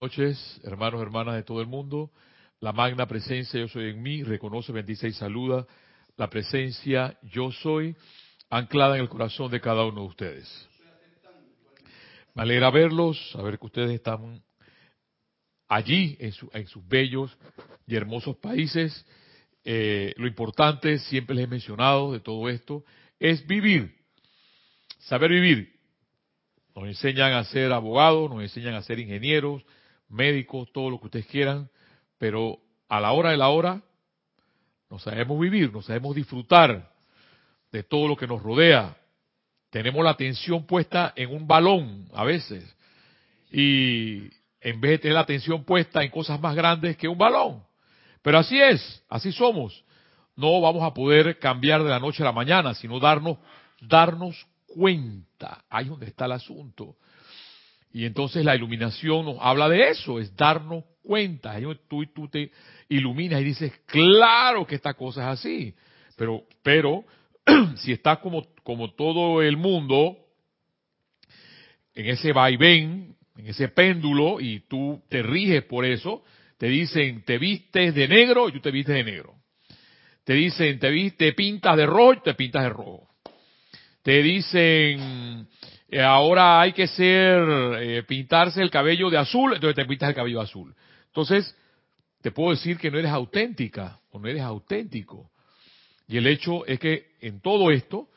noches, hermanos, hermanas de todo el mundo. La magna presencia yo soy en mí, reconoce, bendice y saluda la presencia yo soy anclada en el corazón de cada uno de ustedes. Me alegra verlos, saber que ustedes están allí en, sus bellos y hermosos países. Eh, lo importante, siempre les he mencionado de todo esto, es vivir, saber vivir. Nos enseñan a ser abogados, nos enseñan a ser ingenieros, médicos, todo lo que ustedes quieran, pero a la hora de la hora no sabemos vivir, no sabemos disfrutar de todo lo que nos rodea. Tenemos la atención puesta en un balón a veces y en vez de tener la atención puesta en cosas más grandes que un balón. Pero así es, así somos. No vamos a poder cambiar de la noche a la mañana, sino darnos, darnos cuenta. Ahí es donde está el asunto. Y entonces la iluminación nos habla de eso, es darnos cuenta. Tú y tú te iluminas y dices, claro que esta cosa es así. Pero, pero, si estás como, como todo el mundo, en ese vaivén, en ese péndulo, y tú te riges por eso, te dicen, te vistes de negro y tú te vistes de negro. Te dicen, te, te pintas de rojo y te pintas de rojo. Te dicen, eh, ahora hay que ser, eh, pintarse el cabello de azul, entonces te pintas el cabello azul. Entonces, te puedo decir que no eres auténtica o no eres auténtico. Y el hecho es que en todo esto,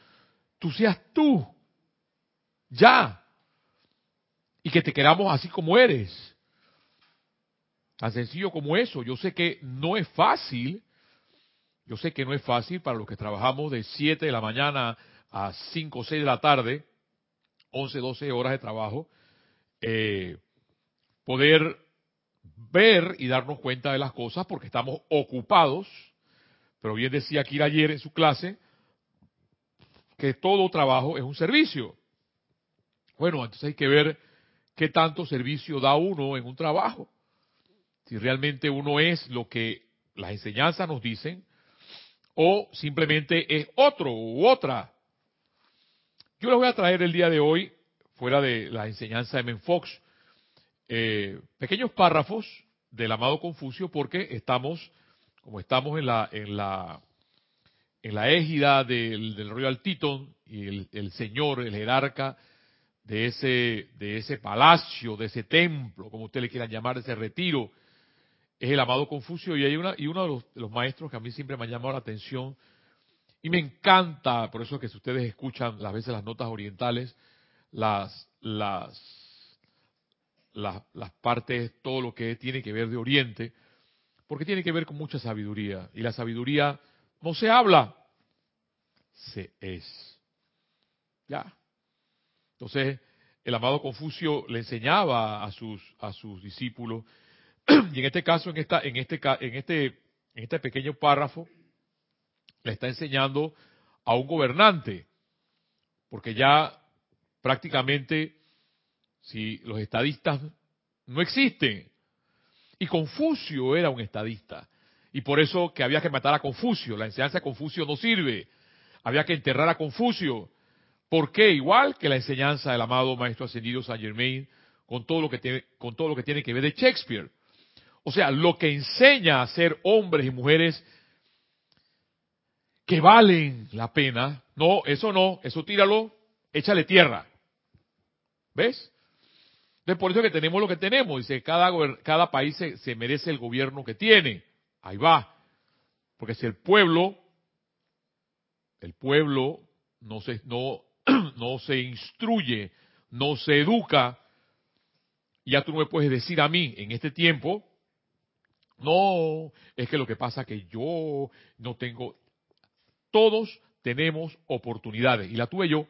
tú seas tú. Ya. Y que te queramos así como eres. Tan sencillo como eso. Yo sé que no es fácil. Yo sé que no es fácil para los que trabajamos de 7 de la mañana a 5 o 6 de la tarde 11, 12 horas de trabajo, eh, poder ver y darnos cuenta de las cosas porque estamos ocupados, pero bien decía Kira ayer en su clase, que todo trabajo es un servicio. Bueno, entonces hay que ver qué tanto servicio da uno en un trabajo. Si realmente uno es lo que las enseñanzas nos dicen, o simplemente es otro u otra yo les voy a traer el día de hoy, fuera de la enseñanza de Menfox, eh, pequeños párrafos del amado Confucio, porque estamos, como estamos en la, en la, en la égida del, del Royal Teton y el, señor, el jerarca de ese, de ese palacio, de ese templo, como usted le quieran llamar, de ese retiro, es el amado Confucio. Y hay una, y uno de los, de los maestros que a mí siempre me ha llamado la atención y me encanta, por eso que si ustedes escuchan las veces las notas orientales, las, las, las, las partes, todo lo que tiene que ver de Oriente, porque tiene que ver con mucha sabiduría. Y la sabiduría no se habla, se es. Ya. Entonces, el amado Confucio le enseñaba a sus, a sus discípulos, y en este caso, en, esta, en, este, en, este, en este pequeño párrafo, le está enseñando a un gobernante, porque ya prácticamente si los estadistas no existen, y Confucio era un estadista, y por eso que había que matar a Confucio, la enseñanza de Confucio no sirve, había que enterrar a Confucio, ¿por qué? Igual que la enseñanza del amado maestro ascendido Saint Germain, con todo lo que tiene, con todo lo que tiene que ver de Shakespeare. O sea, lo que enseña a ser hombres y mujeres que valen la pena. No, eso no, eso tíralo, échale tierra. ¿Ves? Entonces por eso que tenemos lo que tenemos. Dice, cada, cada país se, merece el gobierno que tiene. Ahí va. Porque si el pueblo, el pueblo no se, no, no se instruye, no se educa, ya tú no me puedes decir a mí en este tiempo, no, es que lo que pasa es que yo no tengo, todos tenemos oportunidades. Y la tuve yo.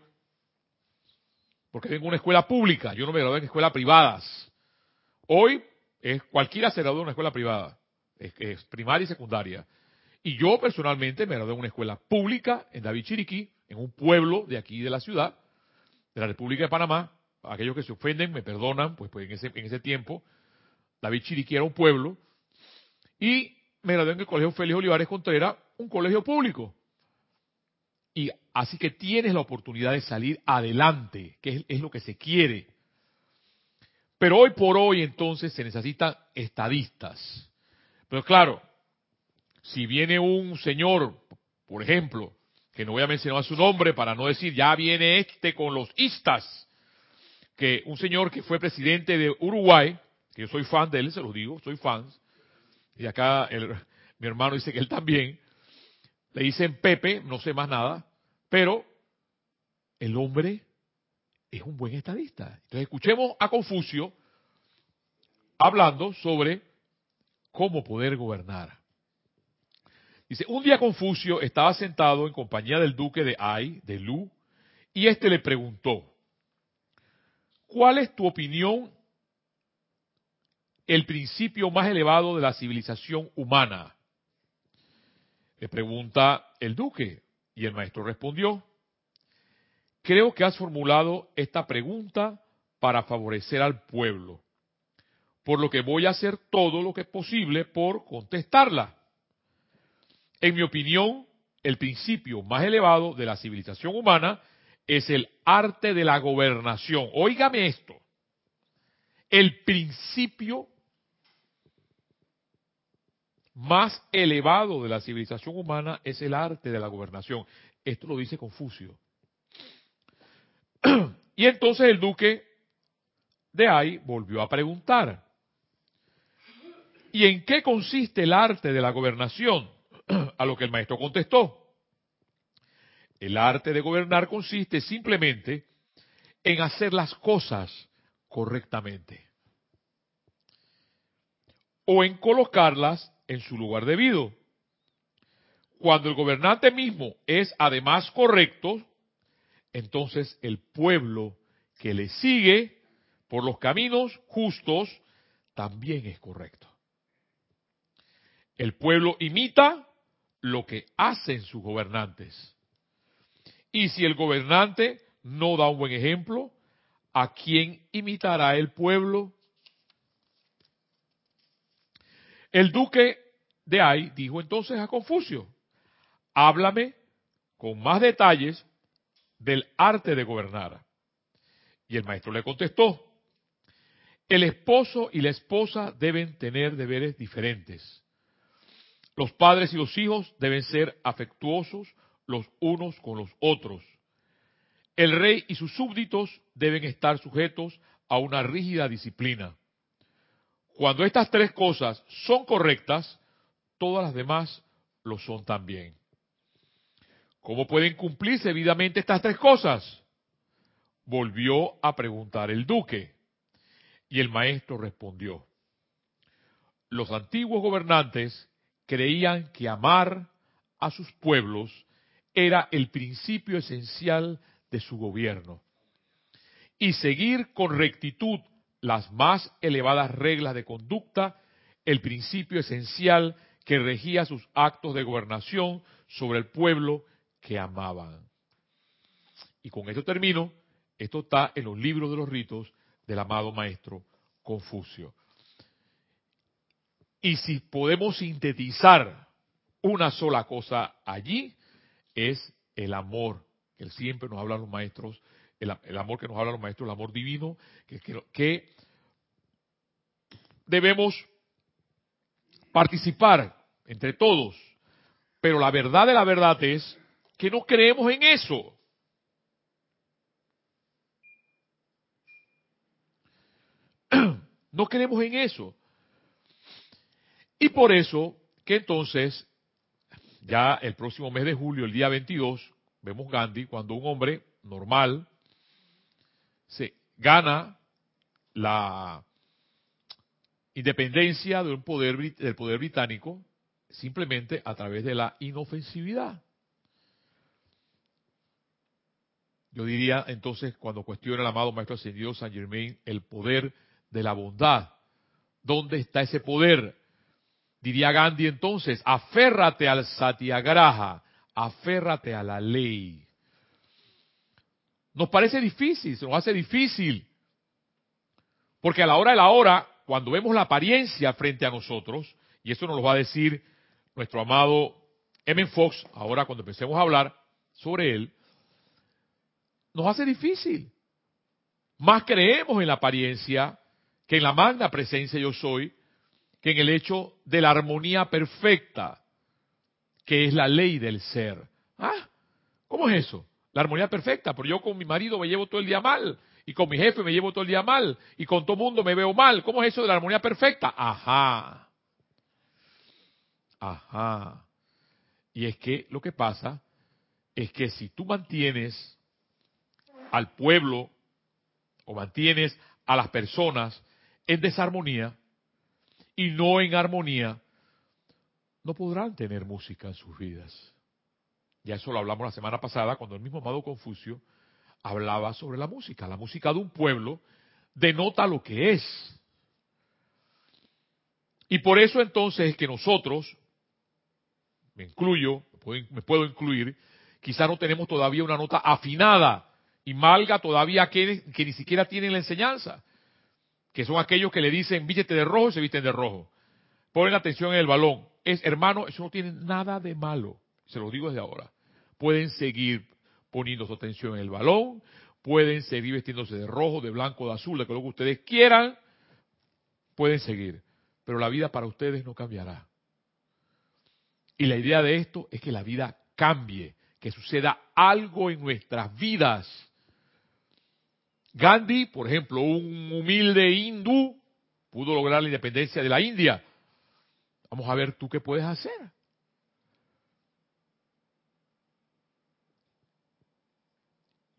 Porque tengo una escuela pública. Yo no me gradué en escuelas privadas. Hoy es, cualquiera se graduó en una escuela privada. Es, primaria y secundaria. Y yo personalmente me gradué en una escuela pública en David Chiriquí, en un pueblo de aquí de la ciudad, de la República de Panamá. Aquellos que se ofenden me perdonan, pues, pues en, ese, en ese tiempo David Chiriquí era un pueblo. Y me gradué en el Colegio Félix Olivares Contreras, un colegio público. Y así que tienes la oportunidad de salir adelante, que es, lo que se quiere. Pero hoy por hoy entonces se necesitan estadistas. Pero claro, si viene un señor, por ejemplo, que no voy a mencionar su nombre para no decir ya viene este con los istas, que un señor que fue presidente de Uruguay, que yo soy fan de él, se los digo, soy fan, y acá mi hermano dice que él también, le dicen Pepe, no sé más nada, pero el hombre es un buen estadista. Entonces escuchemos a Confucio hablando sobre cómo poder gobernar. Dice, un día Confucio estaba sentado en compañía del duque de Ai, de Lu, y éste le preguntó, ¿cuál es tu opinión el principio más elevado de la civilización humana? Le pregunta el duque, y el maestro respondió, Creo que has formulado esta pregunta para favorecer al pueblo, por lo que voy a hacer todo lo que es posible por contestarla. En mi opinión, el principio más elevado de la civilización humana es el arte de la gobernación. Óigame esto. El principio más elevado de la civilización humana es el arte de la gobernación. Esto lo dice Confucio. y entonces el duque de ahí volvió a preguntar, ¿y en qué consiste el arte de la gobernación? a lo que el maestro contestó, el arte de gobernar consiste simplemente en hacer las cosas correctamente o en colocarlas en su lugar debido. Cuando el gobernante mismo es además correcto, entonces el pueblo que le sigue por los caminos justos también es correcto. El pueblo imita lo que hacen sus gobernantes. Y si el gobernante no da un buen ejemplo, ¿a quién imitará el pueblo? El duque de Ai dijo entonces a Confucio, háblame con más detalles del arte de gobernar. Y el maestro le contestó, el esposo y la esposa deben tener deberes diferentes. Los padres y los hijos deben ser afectuosos los unos con los otros. El rey y sus súbditos deben estar sujetos a una rígida disciplina. Cuando estas tres cosas son correctas, todas las demás lo son también. ¿Cómo pueden cumplirse debidamente estas tres cosas? Volvió a preguntar el duque. Y el maestro respondió, los antiguos gobernantes creían que amar a sus pueblos era el principio esencial de su gobierno. Y seguir con rectitud las más elevadas reglas de conducta, el principio esencial que regía sus actos de gobernación sobre el pueblo que amaban. Y con esto termino. Esto está en los libros de los ritos del amado maestro Confucio. Y si podemos sintetizar una sola cosa allí, es el amor, que siempre nos hablan los maestros, el, amor que nos hablan los maestros, el amor divino, que debemos participar entre todos. Pero la verdad de la verdad es que no creemos en eso. No creemos en eso. Y por eso que entonces, ya el próximo mes de julio, el día 22, vemos Gandhi cuando un hombre normal se gana la independencia del poder, británico simplemente a través de la inofensividad. Yo diría entonces, cuando cuestiona el amado Maestro Ascendido San Germain, el poder de la bondad. ¿Dónde está ese poder? Diría Gandhi entonces, aférrate al satyagraha, aférrate a la ley. Nos parece difícil, se nos hace difícil. Porque a la hora de la hora, cuando vemos la apariencia frente a nosotros, y eso nos lo va a decir nuestro amado M. Fox, ahora cuando empecemos a hablar sobre él, nos hace difícil. Más creemos en la apariencia que en la magna presencia yo soy, que en el hecho de la armonía perfecta, que es la ley del ser. ¿Ah? ¿Cómo es eso? La armonía perfecta, pero yo con mi marido me llevo todo el día mal, y con mi jefe me llevo todo el día mal, y con todo mundo me veo mal. ¿Cómo es eso de la armonía perfecta? Ajá. Ajá. Y es que lo que pasa es que si tú mantienes al pueblo o mantienes a las personas en desarmonía y no en armonía, no podrán tener música en sus vidas. Ya eso lo hablamos la semana pasada cuando el mismo amado Confucio hablaba sobre la música. La música de un pueblo denota lo que es. Y por eso entonces es que nosotros, me incluyo, me puedo incluir, quizá no tenemos todavía una nota afinada y malga todavía aquellos que ni siquiera tienen la enseñanza, que son aquellos que le dicen vístete de rojo y se visten de rojo. Ponen atención en el balón. Es, hermano, eso no tiene nada de malo, se lo digo desde ahora. Pueden seguir poniendo su atención en el balón, pueden seguir vistiéndose de rojo, de blanco, de azul, de lo que ustedes quieran, pueden seguir, pero la vida para ustedes no cambiará. Y la idea de esto es que la vida cambie, que suceda algo en nuestras vidas. Gandhi, por ejemplo, un humilde hindú, pudo lograr la independencia de la India. Vamos a ver tú qué puedes hacer.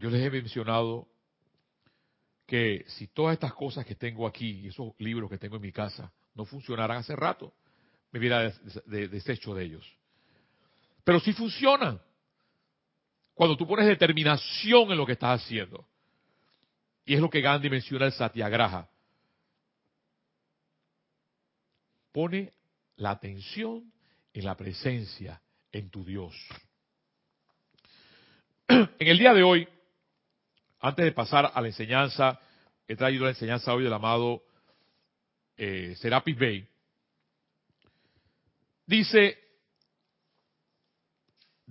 Yo les he mencionado que si todas estas cosas que tengo aquí y esos libros que tengo en mi casa no funcionaran hace rato, me hubiera deshecho de ellos. Pero sí funcionan. Cuando tú pones determinación en lo que estás haciendo. Y es lo que Gandhi menciona el Satyagraha. Pone la atención en la presencia, en tu Dios. En el día de hoy, antes de pasar a la enseñanza, he traído la enseñanza hoy del amado eh, Serapis Bey. Dice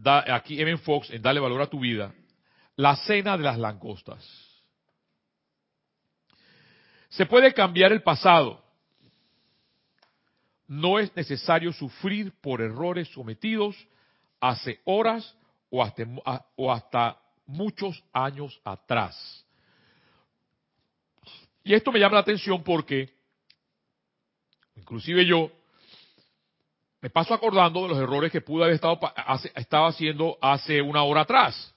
aquí Evan Fox en Dale Valor a tu Vida, la cena de las langostas. Se puede cambiar el pasado. No es necesario sufrir por errores sometidos hace horas o hasta muchos años atrás. Y esto me llama la atención porque, inclusive yo, me paso acordando de los errores que pude haber estado haciendo hace una hora atrás.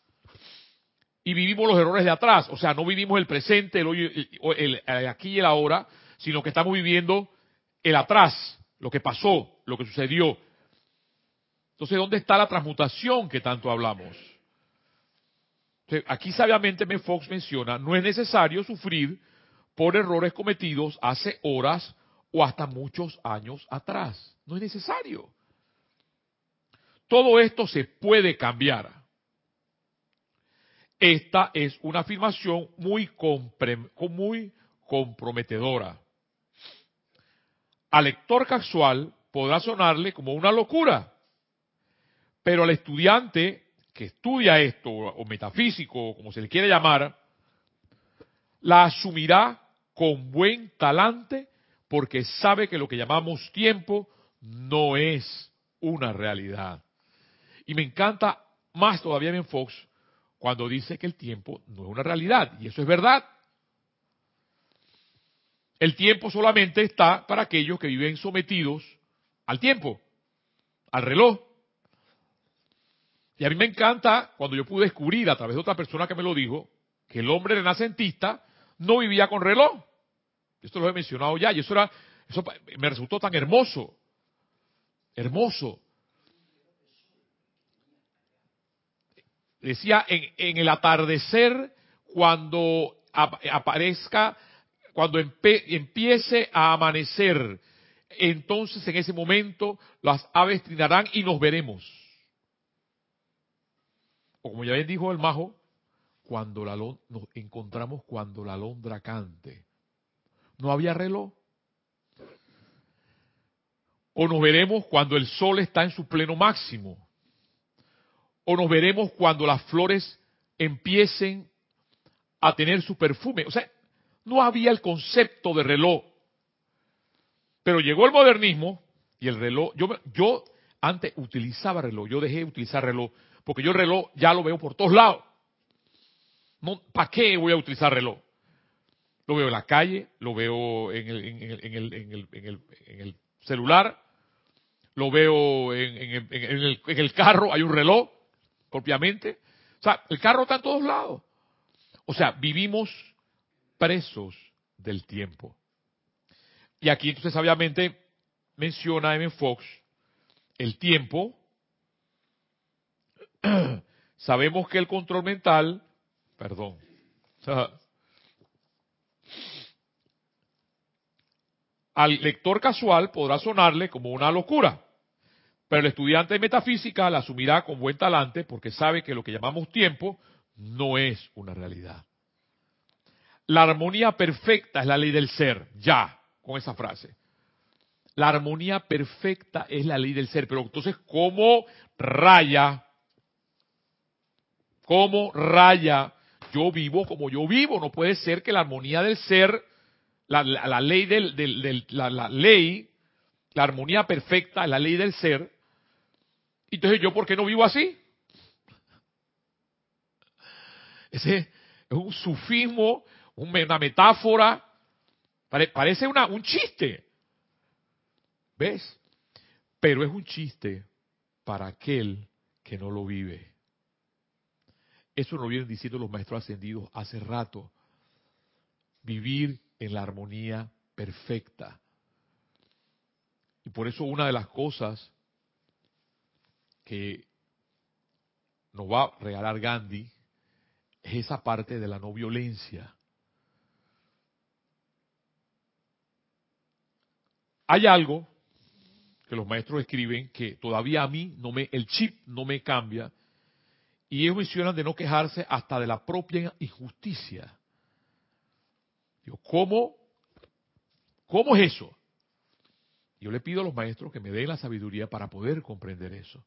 Y vivimos los errores de atrás, o sea, no vivimos el presente, el, el, aquí y el ahora, sino que estamos viviendo el atrás, lo que pasó, lo que sucedió. Entonces, ¿dónde está la transmutación que tanto hablamos? Aquí sabiamente me Fox menciona, no es necesario sufrir por errores cometidos hace horas o hasta muchos años atrás. No es necesario. Todo esto se puede cambiar. Esta es una afirmación muy, muy comprometedora. Al lector casual podrá sonarle como una locura, pero al estudiante que estudia esto, o metafísico, o como se le quiere llamar, la asumirá con buen talante porque sabe que lo que llamamos tiempo no es una realidad. Y me encanta más todavía en Fox cuando dice que el tiempo no es una realidad. Y eso es verdad. El tiempo solamente está para aquellos que viven sometidos al tiempo, al reloj. Y a mí me encanta cuando yo pude descubrir a través de otra persona que me lo dijo, que el hombre renacentista no vivía con reloj. Esto lo he mencionado ya y eso era, eso me resultó tan hermoso, hermoso. Decía en, el atardecer cuando aparezca, cuando empiece a amanecer, entonces en ese momento las aves trinarán y nos veremos. O como ya bien dijo el majo, cuando la, nos encontramos cuando la alondra cante. No había reloj. O nos veremos cuando el sol está en su pleno máximo. O nos veremos cuando las flores empiecen a tener su perfume. O sea, no había el concepto de reloj Pero llegó el modernismo y el reloj, yo, yo antes utilizaba reloj, yo dejé de utilizar reloj, porque yo el reloj ya lo veo por todos lados. ¿Para qué voy a utilizar reloj? Lo veo en la calle, lo veo en el, celular, lo veo en, el, en el carro, hay un reloj, propiamente. O sea, el carro está en todos lados. O sea, vivimos presos del tiempo. Y aquí entonces sabiamente menciona M. Fox el tiempo. Sabemos que el control mental, perdón, al lector casual podrá sonarle como una locura, pero el estudiante de metafísica la asumirá con buen talante porque sabe que lo que llamamos tiempo no es una realidad. La armonía perfecta es la ley del ser, ya, con esa frase. La armonía perfecta es la ley del ser, pero entonces, ¿cómo raya? ¿Cómo raya? Yo vivo como yo vivo, no puede ser que la armonía del ser la, ley del, la, ley, la armonía perfecta, la ley del ser. Entonces, ¿yo por qué no vivo así? Ese es un sufismo, una metáfora, parece una, un chiste. ¿Ves? Pero es un chiste para aquel que no lo vive. Eso lo vienen diciendo los maestros ascendidos hace rato. Vivir en la armonía perfecta. Y por eso una de las cosas que nos va a regalar Gandhi es esa parte de la no violencia. Hay algo que los maestros escriben que todavía a mí no me, el chip no me cambia, y ellos mencionan de no quejarse hasta de la propia injusticia. Digo, ¿cómo? ¿Cómo es eso? Yo le pido a los maestros que me den la sabiduría para poder comprender eso.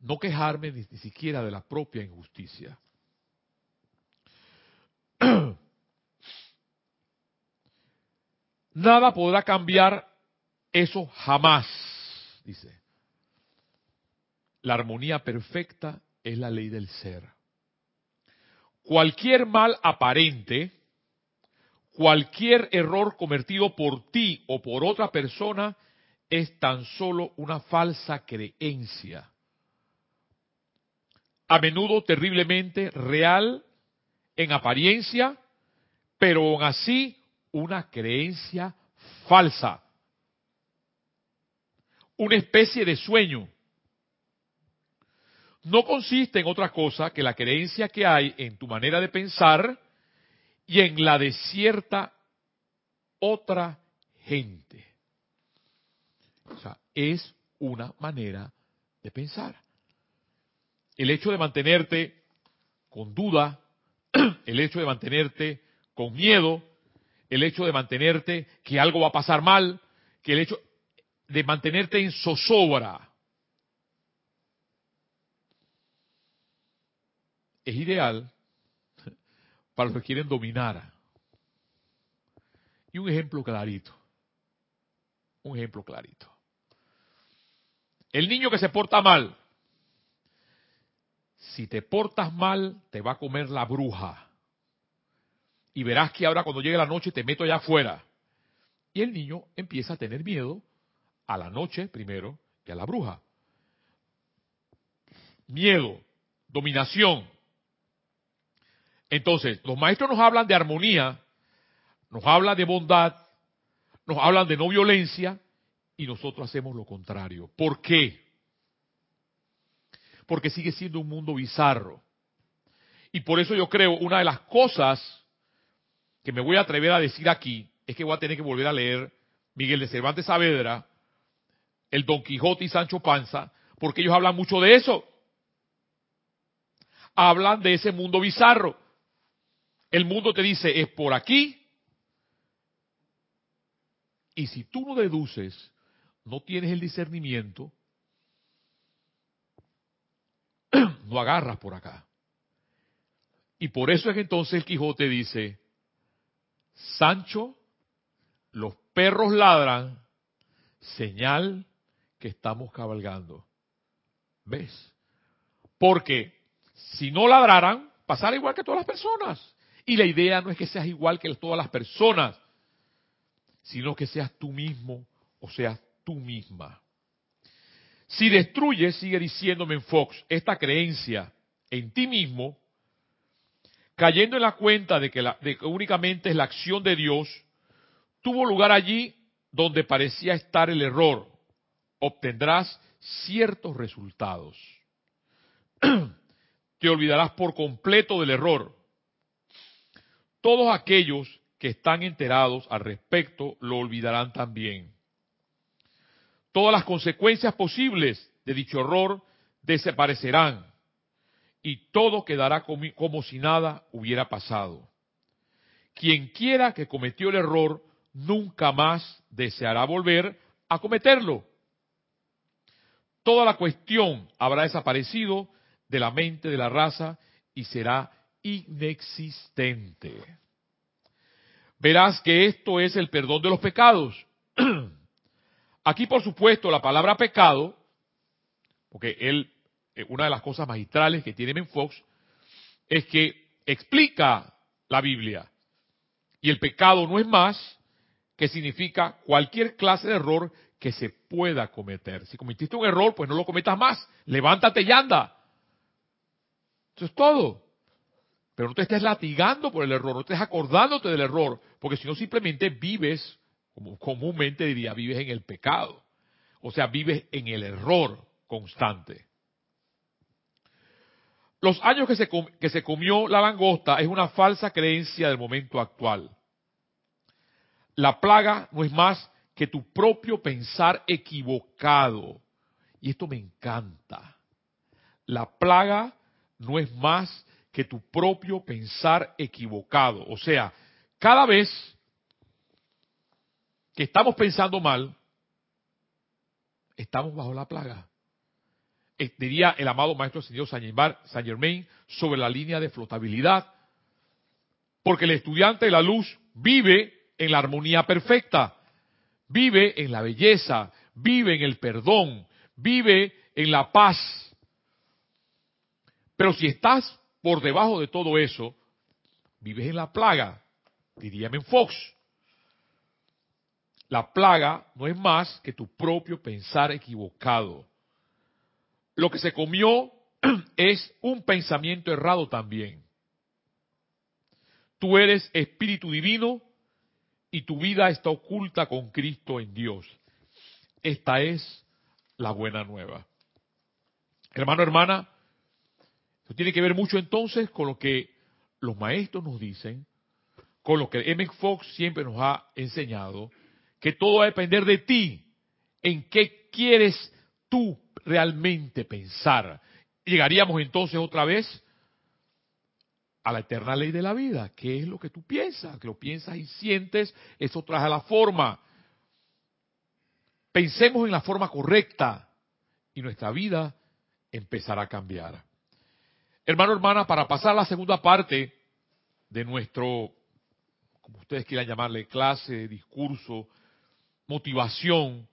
No quejarme ni, ni siquiera de la propia injusticia. Nada podrá cambiar eso jamás, dice. La armonía perfecta es la ley del ser. Cualquier mal aparente, cualquier error cometido por ti o por otra persona es tan solo una falsa creencia. A menudo terriblemente real en apariencia, pero aún así una creencia falsa. Una especie de sueño no consiste en otra cosa que la creencia que hay en tu manera de pensar y en la de cierta otra gente. O sea, es una manera de pensar. El hecho de mantenerte con duda, el hecho de mantenerte con miedo, el hecho de mantenerte que algo va a pasar mal, que el hecho de mantenerte en zozobra, es ideal para los que quieren dominar. Y un ejemplo clarito. Un ejemplo clarito. El niño que se porta mal. Si te portas mal, te va a comer la bruja. Y verás que ahora cuando llegue la noche te meto allá afuera. Y el niño empieza a tener miedo a la noche primero y a la bruja. Miedo, dominación, entonces, los maestros nos hablan de armonía, nos hablan de bondad, nos hablan de no violencia y nosotros hacemos lo contrario. ¿Por qué? Porque sigue siendo un mundo bizarro. Y por eso yo creo, una de las cosas que me voy a atrever a decir aquí es que voy a tener que volver a leer Miguel de Cervantes Saavedra, el Don Quijote y Sancho Panza, porque ellos hablan mucho de eso. Hablan de ese mundo bizarro. El mundo te dice, es por aquí. Y si tú no deduces, no tienes el discernimiento, no agarras por acá. Y por eso es que entonces el Quijote dice, Sancho, los perros ladran, señal que estamos cabalgando. ¿Ves? Porque si no ladraran, pasara igual que todas las personas. Y la idea no es que seas igual que todas las personas, sino que seas tú mismo o seas tú misma. Si destruyes, sigue diciéndome en Fox, esta creencia en ti mismo, cayendo en la cuenta de que, de que únicamente es la acción de Dios, tuvo lugar allí donde parecía estar el error. Obtendrás ciertos resultados. Te olvidarás por completo del error. Todos aquellos que están enterados al respecto lo olvidarán también. Todas las consecuencias posibles de dicho error desaparecerán y todo quedará como, si nada hubiera pasado. Quien quiera que cometió el error nunca más deseará volver a cometerlo. Toda la cuestión habrá desaparecido de la mente de la raza y será inexistente. Verás que esto es el perdón de los pecados. Aquí, por supuesto, la palabra pecado, porque él, eh, una de las cosas magistrales que tiene Ben Fox, es que explica la Biblia. Y el pecado no es más que significa cualquier clase de error que se pueda cometer. Si cometiste un error, pues no lo cometas más. Levántate y anda. Eso es todo. Pero no te estés latigando por el error, no estés acordándote del error, porque si no simplemente vives, como comúnmente diría, vives en el pecado. O sea, vives en el error constante. Los años que se, que se comió la langosta es una falsa creencia del momento actual. La plaga no es más que tu propio pensar equivocado. Y esto me encanta. La plaga no es más que tu propio pensar equivocado. O sea, cada vez que estamos pensando mal, estamos bajo la plaga. Eh, diría el amado maestro señor Saint Germain sobre la línea de flotabilidad. Porque el estudiante de la luz vive en la armonía perfecta, vive en la belleza, vive en el perdón, vive en la paz. Pero si estás por debajo de todo eso, vives en la plaga, diría Fox. La plaga no es más que tu propio pensar equivocado. Lo que se comió es un pensamiento errado también. Tú eres espíritu divino y tu vida está oculta con Cristo en Dios. Esta es la buena nueva. Hermano, hermana, tiene que ver mucho entonces con lo que los maestros nos dicen, con lo que M. Fox siempre nos ha enseñado, que todo va a depender de ti, en qué quieres tú realmente pensar. Llegaríamos entonces otra vez a la eterna ley de la vida. ¿Qué es lo que tú piensas? Que lo piensas y sientes, eso trae la forma. Pensemos en la forma correcta y nuestra vida empezará a cambiar. Hermano, hermana, para pasar a la segunda parte de nuestro, como ustedes quieran llamarle, clase, discurso, motivación,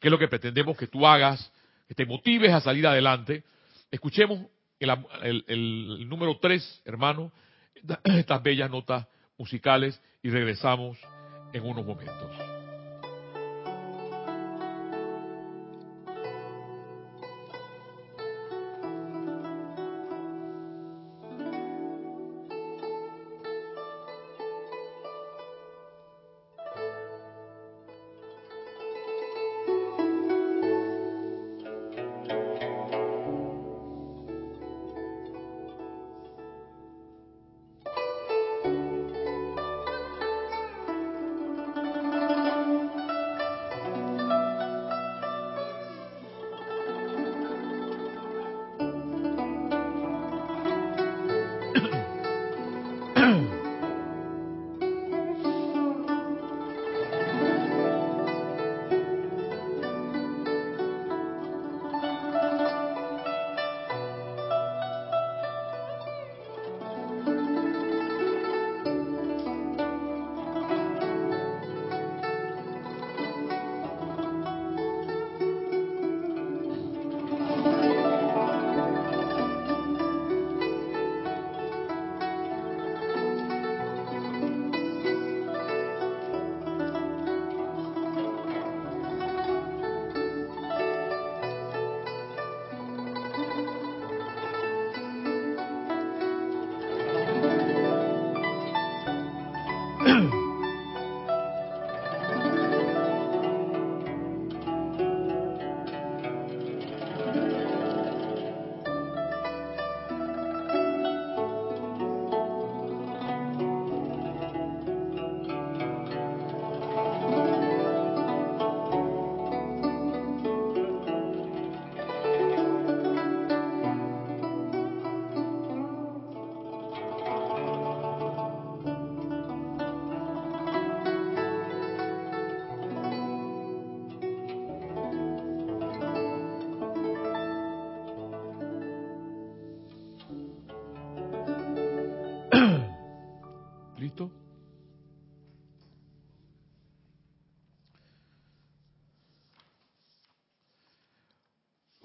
que es lo que pretendemos que tú hagas, que te motives a salir adelante, escuchemos el, el número tres, hermano, estas bellas notas musicales y regresamos en unos momentos.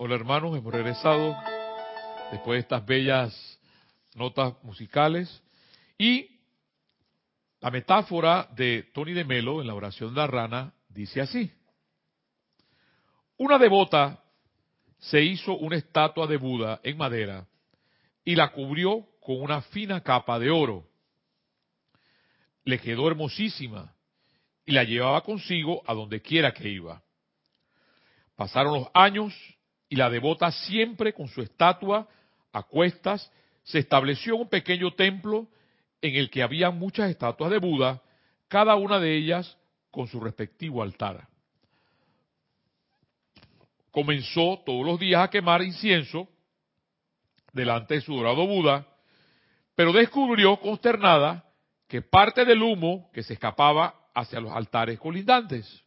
Hola hermanos, hemos regresado después de estas bellas notas musicales y la metáfora de Tony de Melo en la oración de la rana dice así. Una devota se hizo una estatua de Buda en madera y la cubrió con una fina capa de oro. Le quedó hermosísima y la llevaba consigo a donde quiera que iba. Pasaron los años y la devota siempre con su estatua a cuestas se estableció un pequeño templo en el que había muchas estatuas de Buda, cada una de ellas con su respectivo altar. Comenzó todos los días a quemar incienso delante de su dorado Buda, pero descubrió consternada que parte del humo que se escapaba hacia los altares colindantes.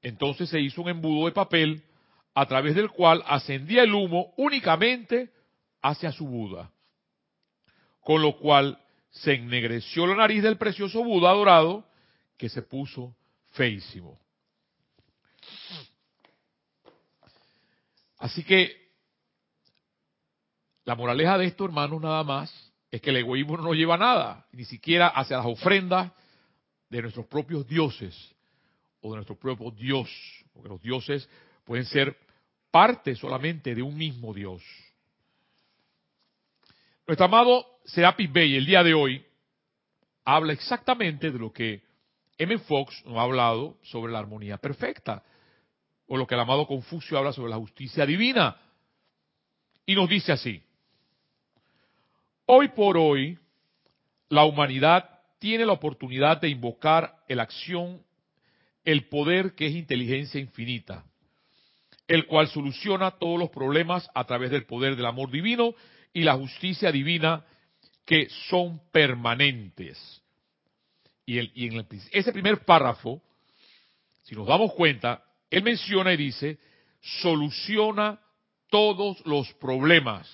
Entonces se hizo un embudo de papel a través del cual ascendía el humo únicamente hacia su Buda. Con lo cual se ennegreció la nariz del precioso Buda dorado que se puso feísimo. Así que la moraleja de esto, hermanos, nada más, es que el egoísmo no lleva nada, ni siquiera hacia las ofrendas de nuestros propios dioses o de nuestro propio Dios, porque los dioses pueden ser parte solamente de un mismo Dios. Nuestro amado Serapis Bey el día de hoy habla exactamente de lo que M. Fox nos ha hablado sobre la armonía perfecta, o lo que el amado Confucio habla sobre la justicia divina. Y nos dice así, hoy por hoy la humanidad tiene la oportunidad de invocar la acción, el poder que es inteligencia infinita, el cual soluciona todos los problemas a través del poder del amor divino y la justicia divina que son permanentes. Y, en ese primer párrafo, si nos damos cuenta, él menciona y dice, soluciona todos los problemas.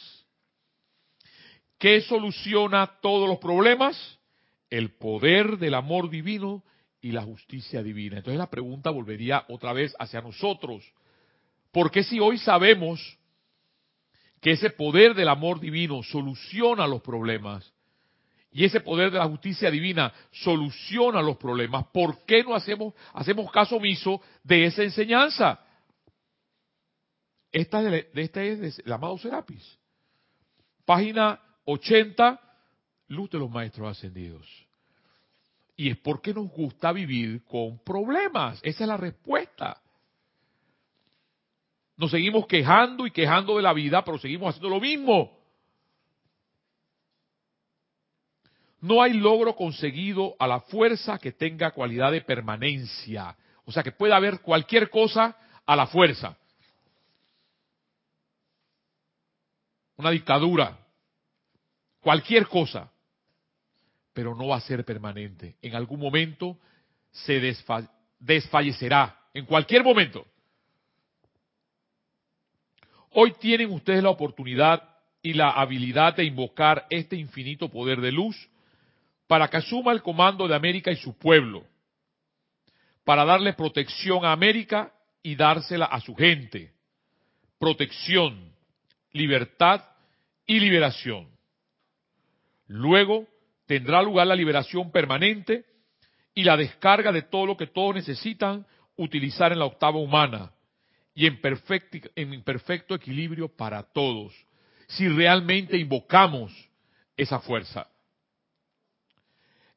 ¿Qué soluciona todos los problemas? El poder del amor divino y la justicia divina. Entonces la pregunta volvería otra vez hacia nosotros. ¿Por qué si hoy sabemos que ese poder del amor divino soluciona los problemas y ese poder de la justicia divina soluciona los problemas, ¿por qué no hacemos, hacemos caso omiso de esa enseñanza? Esta, de, este es el amado Serapis. Página 80, Luz de los Maestros Ascendidos. Y es porque nos gusta vivir con problemas. Esa es la respuesta. Nos seguimos quejando y quejando de la vida, pero seguimos haciendo lo mismo. No hay logro conseguido a la fuerza que tenga cualidad de permanencia. O sea, que pueda haber cualquier cosa a la fuerza. Una dictadura. Cualquier cosa. Pero no va a ser permanente. En algún momento se desfallecerá. En cualquier momento. Hoy tienen ustedes la oportunidad y la habilidad de invocar este infinito poder de luz para que asuma el comando de América y su pueblo, para darle protección a América y dársela a su gente. Protección, libertad y liberación. Luego tendrá lugar la liberación permanente y la descarga de todo lo que todos necesitan utilizar en la octava humana, y en perfecto, equilibrio para todos, si realmente invocamos esa fuerza.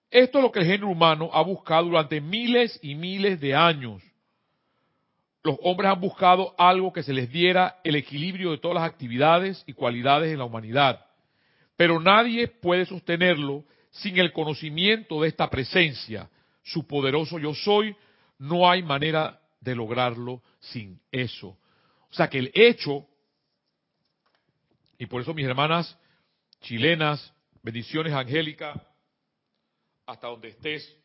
Esto es lo que el género humano ha buscado durante miles y miles de años. Los hombres han buscado algo que se les diera el equilibrio de todas las actividades y cualidades en la humanidad. Pero nadie puede sostenerlo sin el conocimiento de esta presencia, su poderoso yo soy. No hay manera de lograrlo sin eso. O sea que el hecho, y por eso mis hermanas chilenas, bendiciones Angélica, hasta donde estés,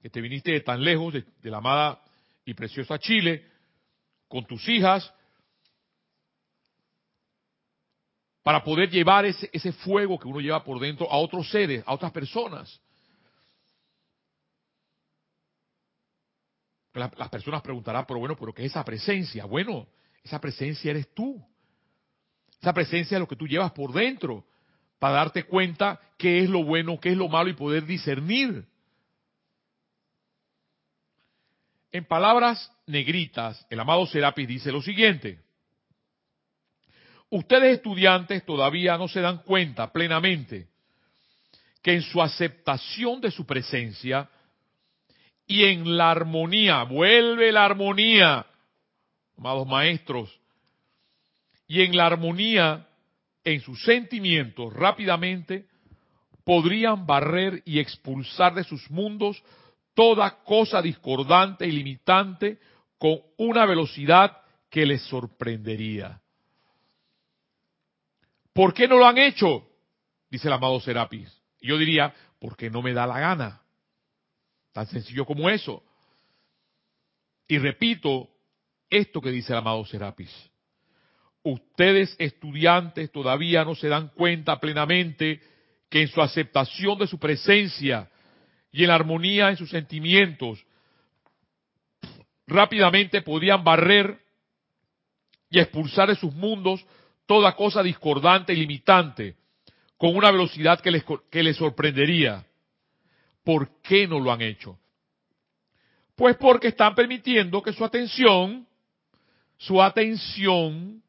que te viniste de tan lejos, de, la amada y preciosa Chile, con tus hijas, para poder llevar ese, ese fuego que uno lleva por dentro a otros seres, a otras personas. Las personas preguntarán, pero bueno, pero ¿qué es esa presencia? Bueno, Esa presencia eres tú. Esa presencia es lo que tú llevas por dentro para darte cuenta qué es lo bueno, qué es lo malo y poder discernir. En palabras negritas, el amado Serapis dice lo siguiente. Ustedes estudiantes todavía no se dan cuenta plenamente que en su aceptación de su presencia y en la armonía, vuelve la armonía, amados maestros, y en la armonía en sus sentimientos rápidamente podrían barrer y expulsar de sus mundos toda cosa discordante y limitante con una velocidad que les sorprendería. ¿Por qué no lo han hecho? Dice el amado Serapis. Yo diría, porque no me da la gana. Tan sencillo como eso. Y repito esto que dice el amado Serapis. Ustedes estudiantes todavía no se dan cuenta plenamente que en su aceptación de su presencia y en la armonía en sus sentimientos, rápidamente podían barrer y expulsar de sus mundos toda cosa discordante y limitante, con una velocidad que les, que les sorprendería. ¿Por qué no lo han hecho? Pues porque están permitiendo que su atención, su atención,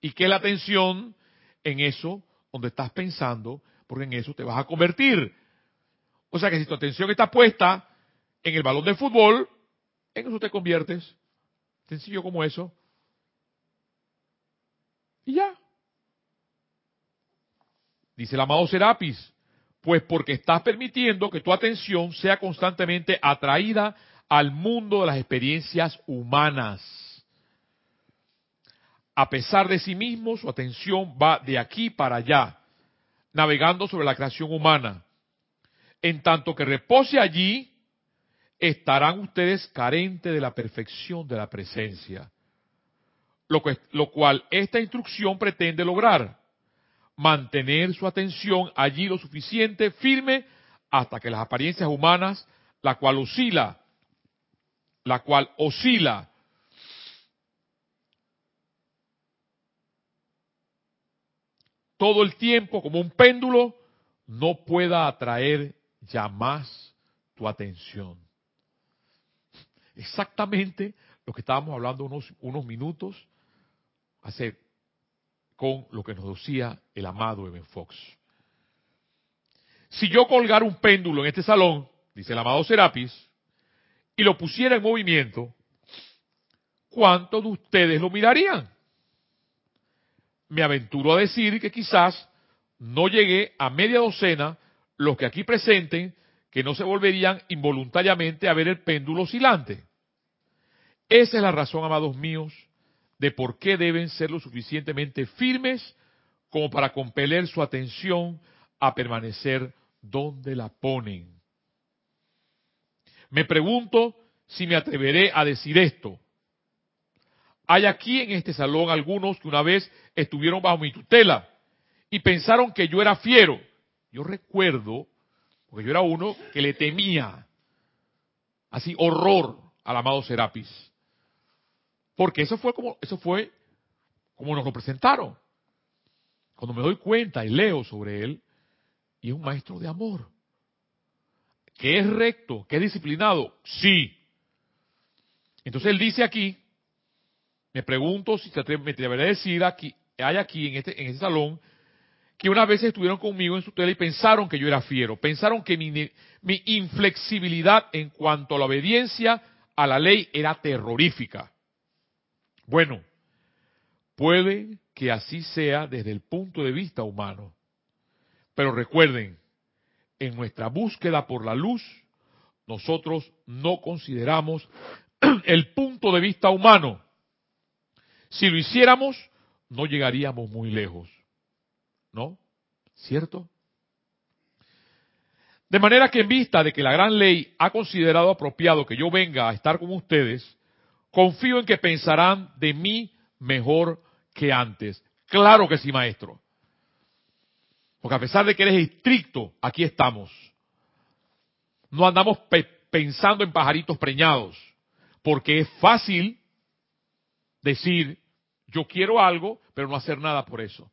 y que la atención en eso donde estás pensando, porque en eso te vas a convertir. O sea que si tu atención está puesta en el balón de fútbol, en eso te conviertes. Sencillo como eso. Y ya. Dice el amado Serapis, pues porque estás permitiendo que tu atención sea constantemente atraída al mundo de las experiencias humanas. A pesar de sí mismo, su atención va de aquí para allá, navegando sobre la creación humana. En tanto que repose allí, estarán ustedes carentes de la perfección de la presencia. Lo, lo cual esta instrucción pretende lograr mantener su atención allí lo suficiente firme hasta que las apariencias humanas, la cual oscila, la cual oscila, todo el tiempo como un péndulo, no pueda atraer ya más tu atención. Exactamente lo que estábamos hablando unos, unos minutos hace con lo que nos decía el amado Eben Fox. Si yo colgara un péndulo en este salón, dice el amado Serapis, y lo pusiera en movimiento, ¿cuántos de ustedes lo mirarían? Me aventuro a decir que quizás no llegué a media docena los que aquí presenten que no se volverían involuntariamente a ver el péndulo oscilante. Esa es la razón, amados míos, de por qué deben ser lo suficientemente firmes como para compeler su atención a permanecer donde la ponen. Me pregunto si me atreveré a decir esto. Hay aquí en este salón algunos que una vez estuvieron bajo mi tutela y pensaron que yo era fiero. Yo recuerdo, porque yo era uno que le temía, así horror al amado Serapis. Porque eso fue como, eso fue como nos lo presentaron. Cuando me doy cuenta y leo sobre él, y es un maestro de amor. Que es recto, que es disciplinado, sí. Entonces él dice aquí, me pregunto si te me a decir aquí, hay aquí en este, en este salón, que una vez estuvieron conmigo en su tele y pensaron que yo era fiero, pensaron que mi inflexibilidad en cuanto a la obediencia a la ley era terrorífica. Bueno, puede que así sea desde el punto de vista humano. Pero recuerden, en nuestra búsqueda por la luz, nosotros no consideramos el punto de vista humano. Si lo hiciéramos, no llegaríamos muy lejos. ¿No? ¿Cierto? De manera que en vista de que la gran ley ha considerado apropiado que yo venga a estar con ustedes, confío en que pensarán de mí mejor que antes. Claro que sí, maestro. Porque a pesar de que eres estricto, aquí estamos. No andamos pensando en pajaritos preñados, porque es fácil decir, Yo quiero algo, pero no hacer nada por eso.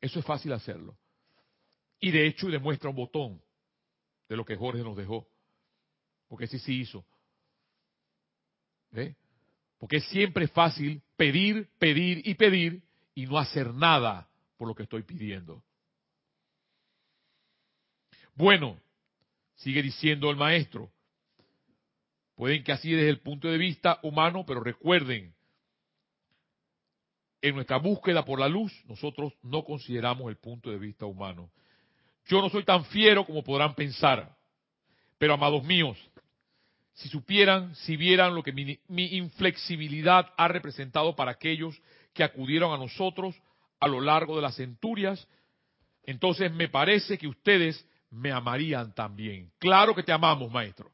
Eso es fácil hacerlo. Y de hecho demuestra un botón de lo que Jorge nos dejó. Porque sí sí hizo. Porque es siempre fácil pedir, pedir y pedir y no hacer nada por lo que estoy pidiendo. Bueno, sigue diciendo el maestro, pueden que así desde el punto de vista humano, pero recuerden, en nuestra búsqueda por la luz, nosotros no consideramos el punto de vista humano. Yo no soy tan fiero como podrán pensar, pero amados míos, si supieran, si vieran lo que mi, mi, inflexibilidad ha representado para aquellos que acudieron a nosotros a lo largo de las centurias, entonces me parece que ustedes me amarían también. Claro que te amamos, maestro.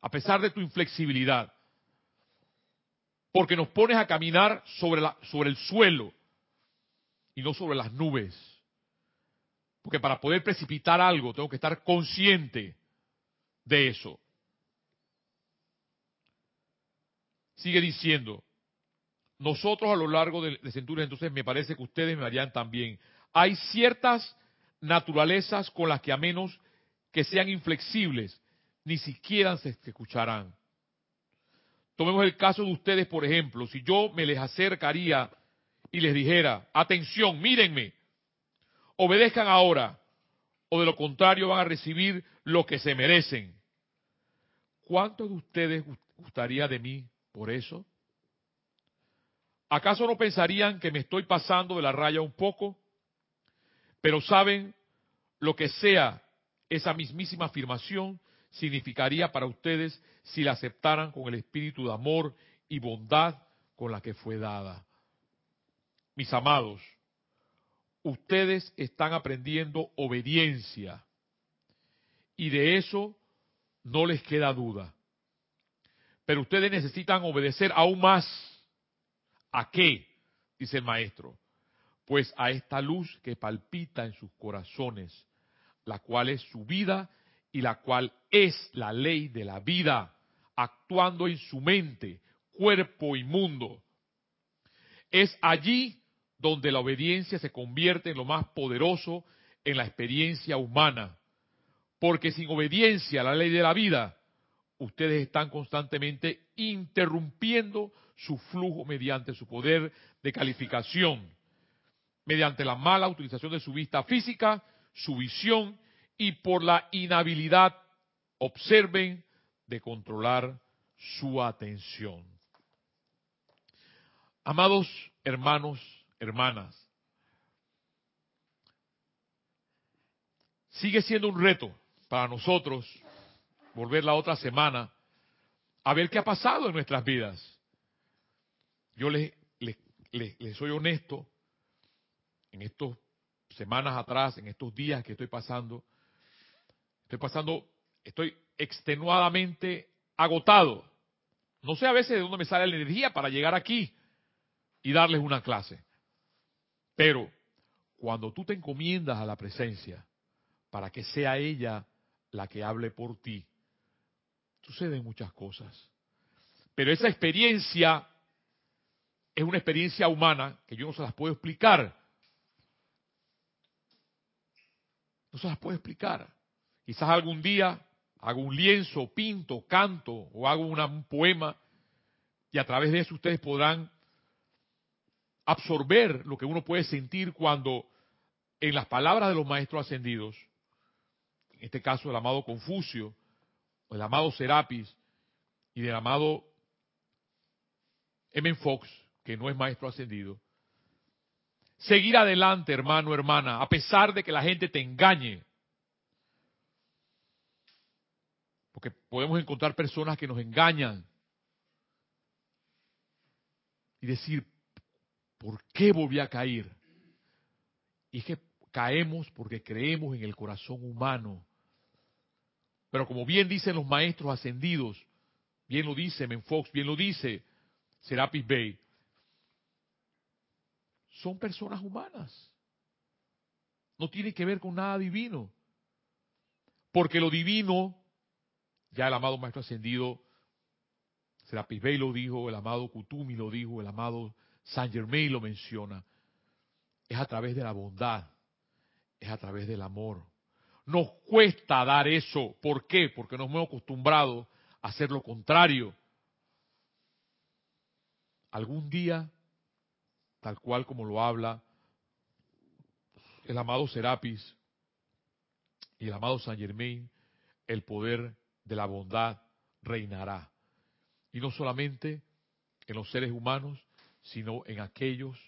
A pesar de tu inflexibilidad. Porque nos pones a caminar sobre, la, sobre el suelo y no sobre las nubes. Porque para poder precipitar algo tengo que estar consciente de eso. Sigue diciendo, nosotros a lo largo de, de centurias, entonces me parece que ustedes me harían también. Hay ciertas naturalezas con las que a menos que sean inflexibles, ni siquiera se escucharán. Tomemos el caso de ustedes, por ejemplo, si yo me les acercaría y les dijera, atención, mírenme, obedezcan ahora, o de lo contrario van a recibir lo que se merecen. ¿Cuántos de ustedes gustaría de mí por eso? ¿Acaso no pensarían que me estoy pasando de la raya un poco? Pero saben, lo que sea esa mismísima afirmación significaría para ustedes si la aceptaran con el espíritu de amor y bondad con la que fue dada. Mis amados, ustedes están aprendiendo obediencia y de eso no les queda duda. Pero ustedes necesitan obedecer aún más. ¿A qué? Dice el maestro pues a esta luz que palpita en sus corazones, la cual es su vida y la cual es la ley de la vida, actuando en su mente, cuerpo y mundo. Es allí donde la obediencia se convierte en lo más poderoso en la experiencia humana, porque sin obediencia a la ley de la vida, ustedes están constantemente interrumpiendo su flujo mediante su poder de calificación mediante la mala utilización de su vista física, su visión y por la inhabilidad, observen, de controlar su atención. Amados hermanos, hermanas, sigue siendo un reto para nosotros volver la otra semana a ver qué ha pasado en nuestras vidas. Yo les, les, les soy honesto, en estas semanas atrás, en estos días que estoy pasando, estoy pasando, estoy extenuadamente agotado. No sé a veces de dónde me sale la energía para llegar aquí y darles una clase. Pero cuando tú te encomiendas a la presencia para que sea ella la que hable por ti, suceden muchas cosas. Pero esa experiencia es una experiencia humana que yo no se las puedo explicar. No se las puedo explicar. Quizás algún día hago un lienzo, pinto, canto o hago un poema y a través de eso ustedes podrán absorber lo que uno puede sentir cuando en las palabras de los maestros ascendidos, en este caso el amado Confucio, el amado Serapis y del amado M. Fox, que no es maestro ascendido, seguir adelante, hermano, hermana, a pesar de que la gente te engañe. Porque podemos encontrar personas que nos engañan y decir, ¿por qué volví a caer? Y es que caemos porque creemos en el corazón humano. Pero como bien dicen los maestros ascendidos, bien lo dice Menfox, bien lo dice Serapis Bey, son personas humanas. No tiene que ver con nada divino. Porque lo divino, ya el amado Maestro Ascendido Serapis Bey lo dijo, el amado Kutumi lo dijo, el amado Saint Germain lo menciona. Es a través de la bondad, es a través del amor. Nos cuesta dar eso. ¿Por qué? Porque nos hemos acostumbrado a hacer lo contrario. Algún día, tal cual como lo habla el amado Serapis y el amado Saint Germain, el poder de la bondad reinará. Y no solamente en los seres humanos, sino en aquellos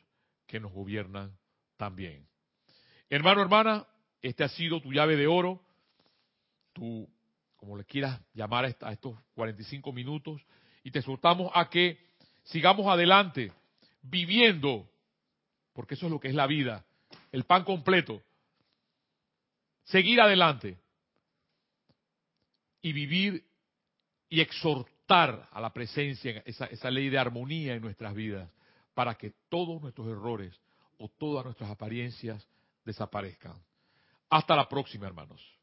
que nos gobiernan también. Hermano, hermana, este ha sido tu llave de oro, tu, como le quieras llamar a estos 45 minutos, y te soltamos a que sigamos adelante, viviendo, porque eso es lo que es la vida, el pan completo, seguir adelante y vivir y exhortar a la presencia, esa, esa ley de armonía en nuestras vidas, para que todos nuestros errores o todas nuestras apariencias desaparezcan. Hasta la próxima, hermanos.